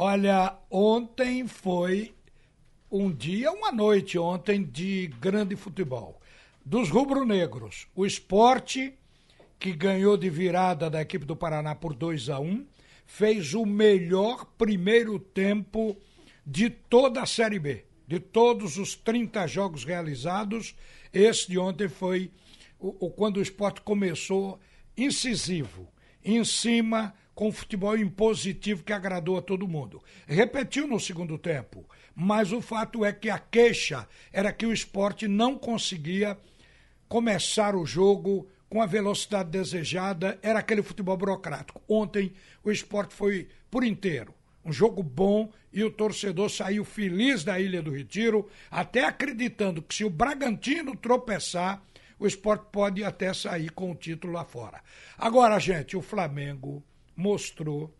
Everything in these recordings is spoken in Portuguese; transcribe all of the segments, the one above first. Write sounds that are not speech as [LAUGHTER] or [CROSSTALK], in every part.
Olha, ontem foi um dia, uma noite ontem de grande futebol. Dos rubro-negros, o esporte, que ganhou de virada da equipe do Paraná por 2 a 1 fez o melhor primeiro tempo de toda a Série B. De todos os 30 jogos realizados, esse de ontem foi o, o quando o esporte começou incisivo, em cima, com futebol impositivo que agradou a todo mundo. Repetiu no segundo tempo, mas o fato é que a queixa era que o esporte não conseguia começar o jogo com a velocidade desejada, era aquele futebol burocrático. Ontem o esporte foi por inteiro. Um jogo bom e o torcedor saiu feliz da Ilha do Retiro, até acreditando que se o Bragantino tropeçar, o esporte pode até sair com o título lá fora. Agora, gente, o Flamengo mostrou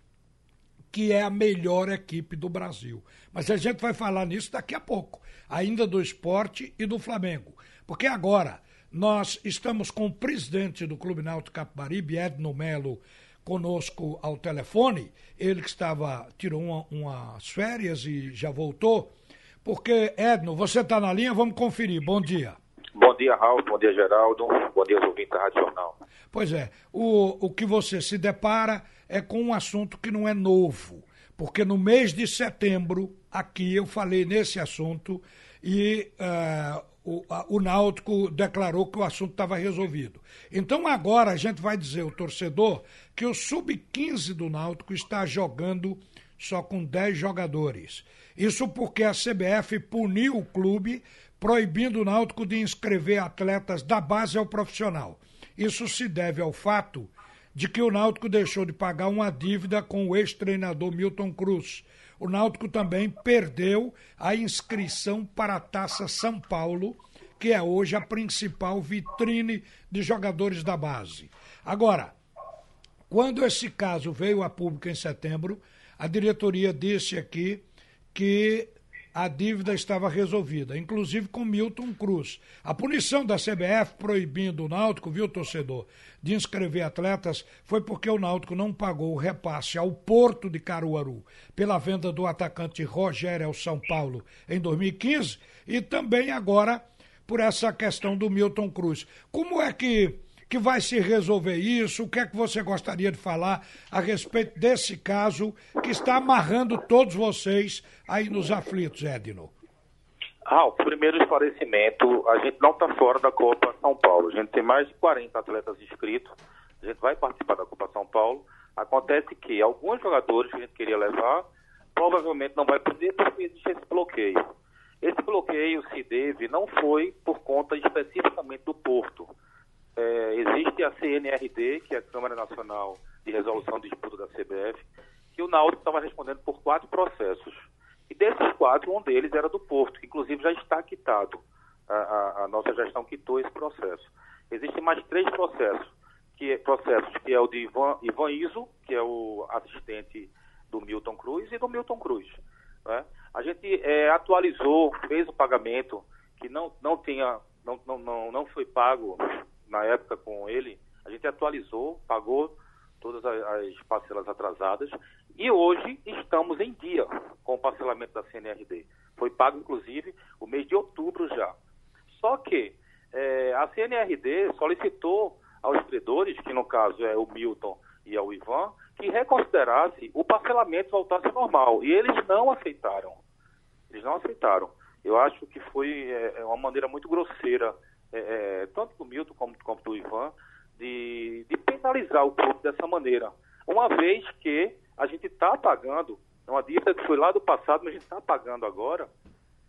que é a melhor equipe do Brasil. Mas a gente vai falar nisso daqui a pouco, ainda do esporte e do Flamengo. Porque agora nós estamos com o presidente do Clube Náutico Capibaribe, Edno Melo, conosco ao telefone. Ele que estava, tirou uma, umas férias e já voltou. Porque, Edno, você está na linha, vamos conferir. Bom dia. Bom dia, Raul. Bom dia, Geraldo. Bom dia, ouvintes da Rádio Jornal. Pois é, o, o que você se depara é com um assunto que não é novo. Porque no mês de setembro, aqui eu falei nesse assunto e uh, o, a, o Náutico declarou que o assunto estava resolvido. Então agora a gente vai dizer ao torcedor que o sub-15 do Náutico está jogando só com 10 jogadores. Isso porque a CBF puniu o clube, proibindo o Náutico de inscrever atletas da base ao profissional. Isso se deve ao fato de que o Náutico deixou de pagar uma dívida com o ex-treinador Milton Cruz o Náutico também perdeu a inscrição para a Taça São Paulo, que é hoje a principal vitrine de jogadores da base. Agora, quando esse caso veio a público em setembro, a diretoria disse aqui que a dívida estava resolvida, inclusive com Milton Cruz. A punição da CBF proibindo o Náutico, viu, torcedor, de inscrever atletas foi porque o Náutico não pagou o repasse ao Porto de Caruaru pela venda do atacante Rogério ao São Paulo em 2015 e também agora por essa questão do Milton Cruz. Como é que que vai se resolver isso? O que é que você gostaria de falar a respeito desse caso que está amarrando todos vocês aí nos aflitos, Edno? Ah, primeiro esclarecimento, a gente não está fora da Copa São Paulo. A gente tem mais de 40 atletas inscritos. A gente vai participar da Copa São Paulo. Acontece que alguns jogadores que a gente queria levar provavelmente não vai poder porque existe esse bloqueio. Esse bloqueio se deve, não foi por conta especificamente do Porto existe a CNRD, que é a Câmara Nacional de Resolução de Disputa da CBF, que o Náutico estava respondendo por quatro processos. E desses quatro, um deles era do Porto, que inclusive já está quitado. A, a, a nossa gestão quitou esse processo. Existem mais três processos, que é, processos, que é o de Ivan, Ivan Iso, que é o assistente do Milton Cruz, e do Milton Cruz. Né? A gente é, atualizou, fez o pagamento, que não, não, tinha, não, não, não, não foi pago na época com ele, a gente atualizou, pagou todas as parcelas atrasadas e hoje estamos em dia com o parcelamento da CNRD. Foi pago, inclusive, o mês de outubro já. Só que é, a CNRD solicitou aos credores, que no caso é o Milton e ao Ivan, que reconsiderasse o parcelamento voltasse normal. E eles não aceitaram. Eles não aceitaram. Eu acho que foi é, é uma maneira muito grosseira é, é, tanto do Milton como, como do Ivan, de, de penalizar o clube dessa maneira. Uma vez que a gente está pagando, é uma dívida que foi lá do passado, mas a gente está pagando agora,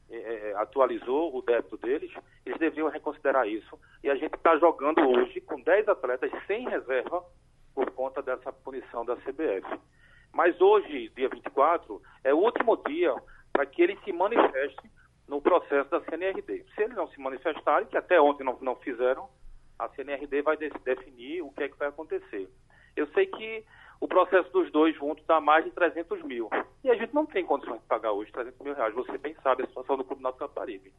é, é, atualizou o débito deles, eles deviam reconsiderar isso. E a gente está jogando hoje com 10 atletas sem reserva por conta dessa punição da CBF. Mas hoje, dia 24, é o último dia para que eles se manifestem no processo da CNRD. Se eles não se manifestarem, que até ontem não, não fizeram, a CNRD vai de, definir o que é que vai acontecer. Eu sei que o processo dos dois juntos dá mais de 300 mil. E a gente não tem condições de pagar hoje 300 mil reais. Você bem sabe a situação do Clube Náutico Caparibe.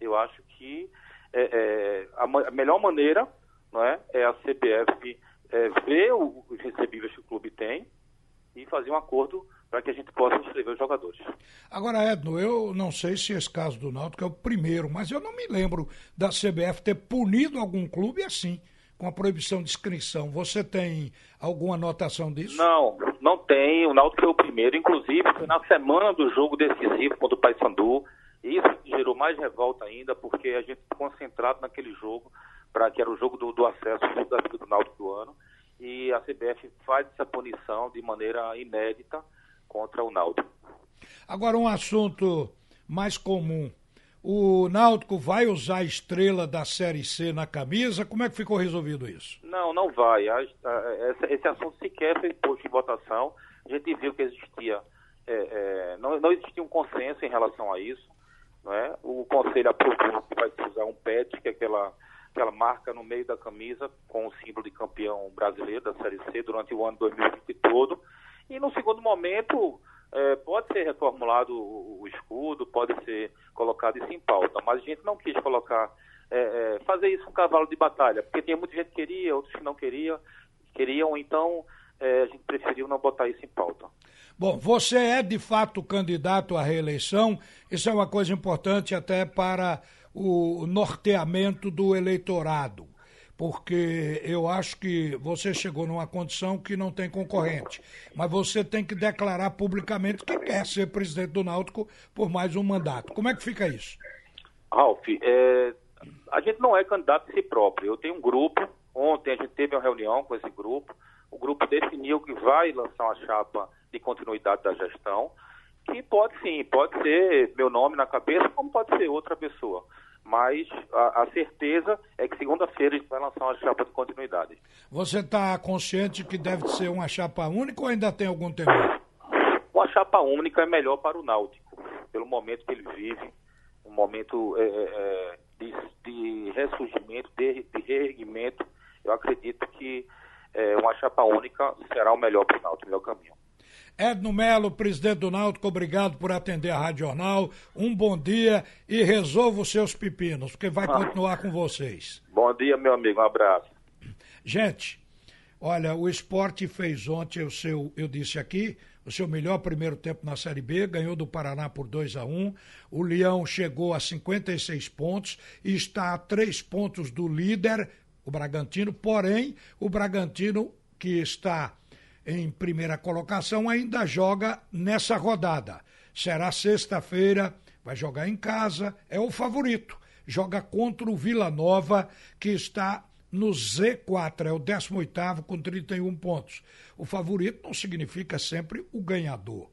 Eu acho que é, é, a, a, melhor maneira não é, é a CBF é, ver os recebíveis que o clube tem e fazer um acordo para que a gente possa inscrever os jogadores. Agora, Edno, eu não sei se esse caso do Náutico é o primeiro, mas eu não me lembro da CBF ter punido algum clube assim, com a proibição de inscrição. Você tem alguma anotação disso? Não, não tem. O Náutico foi o primeiro, inclusive foi na semana do jogo decisivo contra o Paysandu. Isso gerou mais revolta ainda, porque a gente concentrado naquele jogo, para que era o jogo do, do acesso da Vida do Náutico do ano, e a CBF faz essa punição de maneira inédita contra o Náutico. Agora, um assunto mais comum. O Náutico vai usar a estrela da Série C na camisa? Como é que ficou resolvido isso? Não, não vai. esse assunto sequer foi posto em votação. A gente viu que existia, é, é, não, não, existia um consenso em relação a isso. É? O Conselho aprovou que vai usar um PET, que é aquela, aquela marca no meio da camisa, com o símbolo de campeão brasileiro da Série C durante o ano 2020 todo. E no segundo momento, é, pode ser reformulado o, o, escudo, pode ser colocado isso em pauta, mas a gente não quis colocar, é, é, fazer isso um cavalo de batalha, porque tinha muita gente que queria, outros que não queria, queriam, então é, a gente preferiu não botar isso em pauta. Bom, você é de fato candidato à reeleição, isso é uma coisa importante até para o norteamento do eleitorado porque eu acho que você chegou numa condição que não tem concorrente. Mas você tem que declarar publicamente que quer ser presidente do Náutico por mais um mandato. Como é que fica isso? Ralf, é, a gente não é candidato a si próprio. Eu tenho um grupo, ontem a gente teve uma reunião com esse grupo, o grupo definiu que vai lançar uma chapa de continuidade da gestão, que pode sim, pode ser meu nome na cabeça, como pode ser outra pessoa mas a, a, certeza é que segunda-feira a gente vai lançar uma chapa de continuidade. Você está consciente que deve ser uma chapa única ou ainda tem algum temor? Uma chapa única é melhor para o Náutico, pelo momento que ele vive, um momento é, é, é de, de, ressurgimento, de, de reerguimento. Eu acredito que é, uma chapa única será o melhor para o Náutico, o melhor caminho. Edno Melo, presidente do Náutico, obrigado por atender a Rádio Jornal. Um bom dia e resolva os seus pepinos, porque vai ah. continuar com vocês. Bom dia, meu amigo. Um abraço. Gente, olha, o esporte fez ontem o seu, eu disse aqui, o seu melhor primeiro tempo na Série B, ganhou do Paraná por 2 a 1 O Leão chegou a 56 pontos e está a três pontos do líder, o Bragantino, porém, o Bragantino que está em primeira colocação, ainda joga nessa rodada. Será sexta-feira, vai jogar em casa, é o favorito. Joga contra o Vila Nova, que está no Z4, é o 18 com 31 pontos. O favorito não significa sempre o ganhador.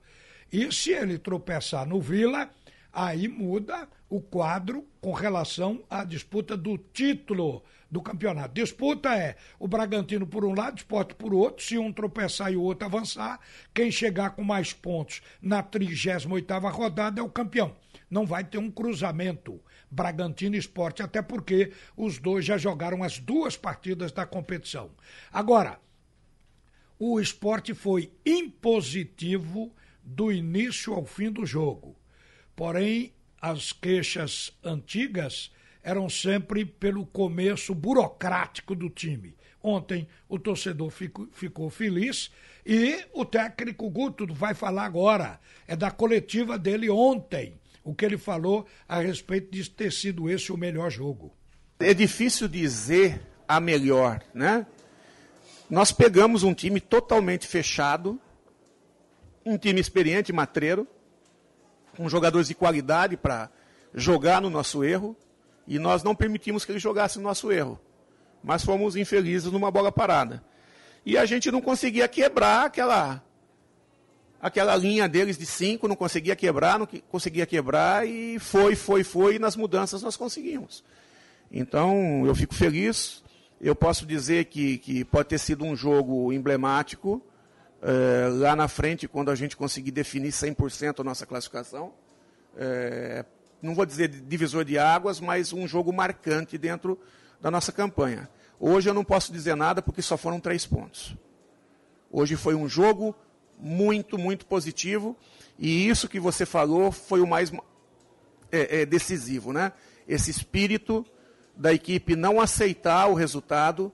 E se ele tropeçar no Vila, aí muda o quadro com relação à disputa do título do campeonato. Disputa é o Bragantino por um lado, esporte por outro. Se um tropeçar e o outro avançar, quem chegar com mais pontos na 38 rodada é o campeão. Não vai ter um cruzamento Bragantino Esporte, até porque os dois já jogaram as duas partidas da competição. Agora, o esporte foi impositivo do início ao fim do jogo. Porém, as queixas antigas eram sempre pelo começo burocrático do time. Ontem o torcedor fico, ficou feliz e o técnico Guto vai falar agora. É da coletiva dele ontem, o que ele falou a respeito de ter sido esse o melhor jogo. É difícil dizer a melhor, né? Nós pegamos um time totalmente fechado, um time experiente, matreiro, com jogadores de qualidade para jogar no nosso erro, e nós não permitimos que ele jogasse no nosso erro. Mas fomos infelizes numa bola parada. E a gente não conseguia quebrar aquela aquela linha deles de cinco, não conseguia quebrar, não conseguia quebrar, e foi, foi, foi, e nas mudanças nós conseguimos. Então, eu fico feliz. Eu posso dizer que, que pode ter sido um jogo emblemático, é, lá na frente, quando a gente conseguir definir 100% a nossa classificação. É, não vou dizer divisor de águas, mas um jogo marcante dentro da nossa campanha. Hoje eu não posso dizer nada porque só foram três pontos. Hoje foi um jogo muito, muito positivo e isso que você falou foi o mais é, é, decisivo, né? Esse espírito da equipe não aceitar o resultado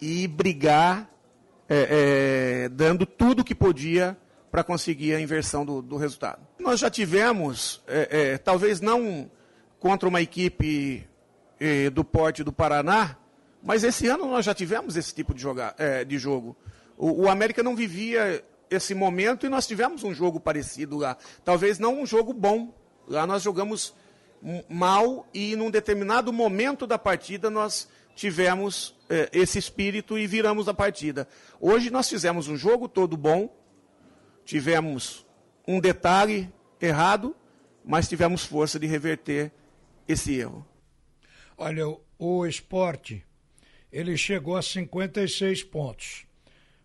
e brigar, é, é dando tudo que podia para conseguir a inversão do, do, resultado. Nós já tivemos, é, é, talvez não contra uma equipe é, do porte do Paraná, mas esse ano nós já tivemos esse tipo de, jogar, é, de jogo. O, o América não vivia esse momento e nós tivemos um jogo parecido lá. Talvez não um jogo bom. Lá nós jogamos mal e num determinado momento da partida nós tivemos é, esse espírito e viramos a partida. Hoje nós fizemos um jogo todo bom, tivemos um detalhe errado, mas tivemos força de reverter esse erro. Olha, o esporte, ele chegou a 56 pontos.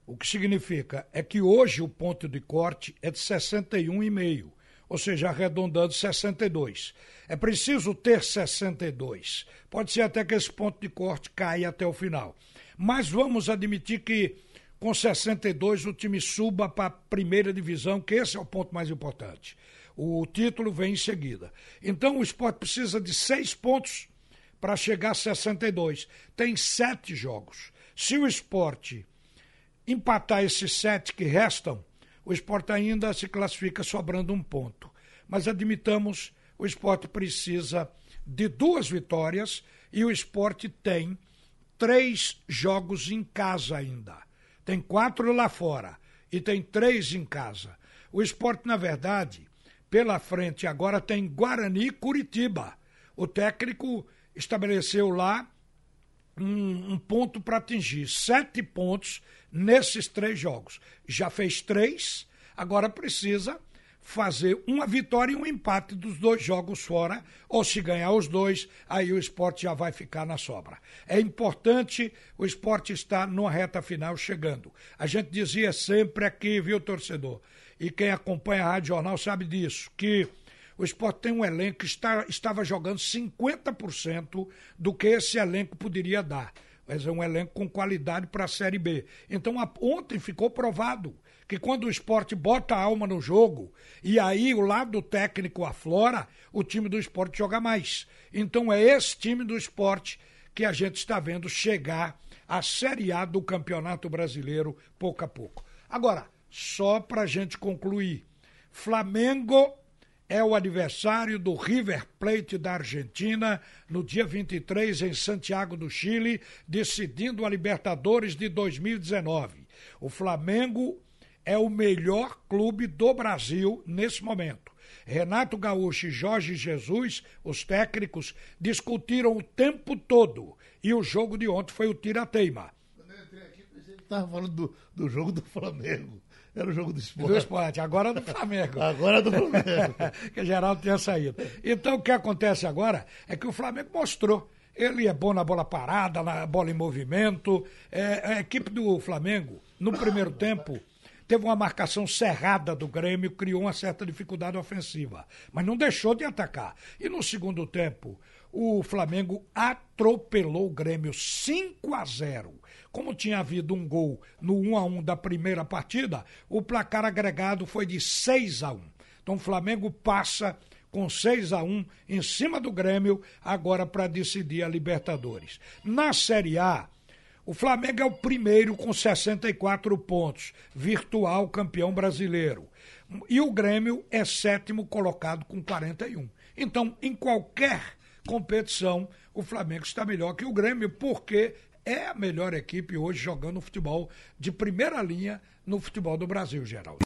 O que significa é que hoje o ponto de corte é de 61,5 ou seja, arredondando 62. É preciso ter 62. Pode ser até que esse ponto de corte caia até o final. Mas vamos admitir que com 62 o time suba para a primeira divisão, que esse é o ponto mais importante. O título vem em seguida. Então o esporte precisa de seis pontos para chegar a 62. Tem sete jogos. Se o esporte empatar esses sete que restam, o esporte ainda se classifica sobrando um ponto. Mas admitamos, o esporte precisa de duas vitórias e o esporte tem três jogos em casa ainda. Tem quatro lá fora e tem três em casa. O esporte, na verdade, pela frente agora tem Guarani e Curitiba. O técnico estabeleceu lá um, um ponto para atingir sete pontos nesses três jogos. Já fez três, agora precisa fazer uma vitória e um empate dos dois jogos fora, ou se ganhar os dois, aí o esporte já vai ficar na sobra. É importante, o esporte está numa reta final chegando. A gente dizia sempre aqui, viu, torcedor? E quem acompanha a Rádio Jornal sabe disso, que o esporte tem um elenco que está, estava jogando 50% do que esse elenco poderia dar. Mas é um elenco com qualidade para a Série B. Então, a, ontem ficou provado que quando o esporte bota a alma no jogo e aí o lado técnico aflora, o time do esporte joga mais. Então, é esse time do esporte que a gente está vendo chegar à Série A do Campeonato Brasileiro pouco a pouco. Agora, só para a gente concluir: Flamengo é o adversário do River Plate da Argentina no dia 23 em Santiago do Chile, decidindo a Libertadores de 2019. O Flamengo é o melhor clube do Brasil nesse momento. Renato Gaúcho e Jorge Jesus, os técnicos, discutiram o tempo todo e o jogo de ontem foi o tira-teima. Quando eu entrei aqui, estava falando do, do jogo do Flamengo. Era o jogo do esporte. Do esporte, agora é do Flamengo. [LAUGHS] agora é do Flamengo. [LAUGHS] que Geraldo tinha saído. Então o que acontece agora é que o Flamengo mostrou. Ele é bom na bola parada, na bola em movimento. É, a equipe do Flamengo, no primeiro tempo, teve uma marcação cerrada do Grêmio, criou uma certa dificuldade ofensiva, mas não deixou de atacar. E no segundo tempo, o Flamengo atropelou o Grêmio 5 a 0. Como tinha havido um gol no 1 a 1 da primeira partida, o placar agregado foi de 6 a 1. Então o Flamengo passa com 6 a 1 em cima do Grêmio agora para decidir a Libertadores. Na Série A, o Flamengo é o primeiro com 64 pontos, virtual campeão brasileiro. E o Grêmio é sétimo colocado com 41. Então, em qualquer competição, o Flamengo está melhor que o Grêmio, porque é a melhor equipe hoje jogando futebol de primeira linha no futebol do Brasil, Geraldo.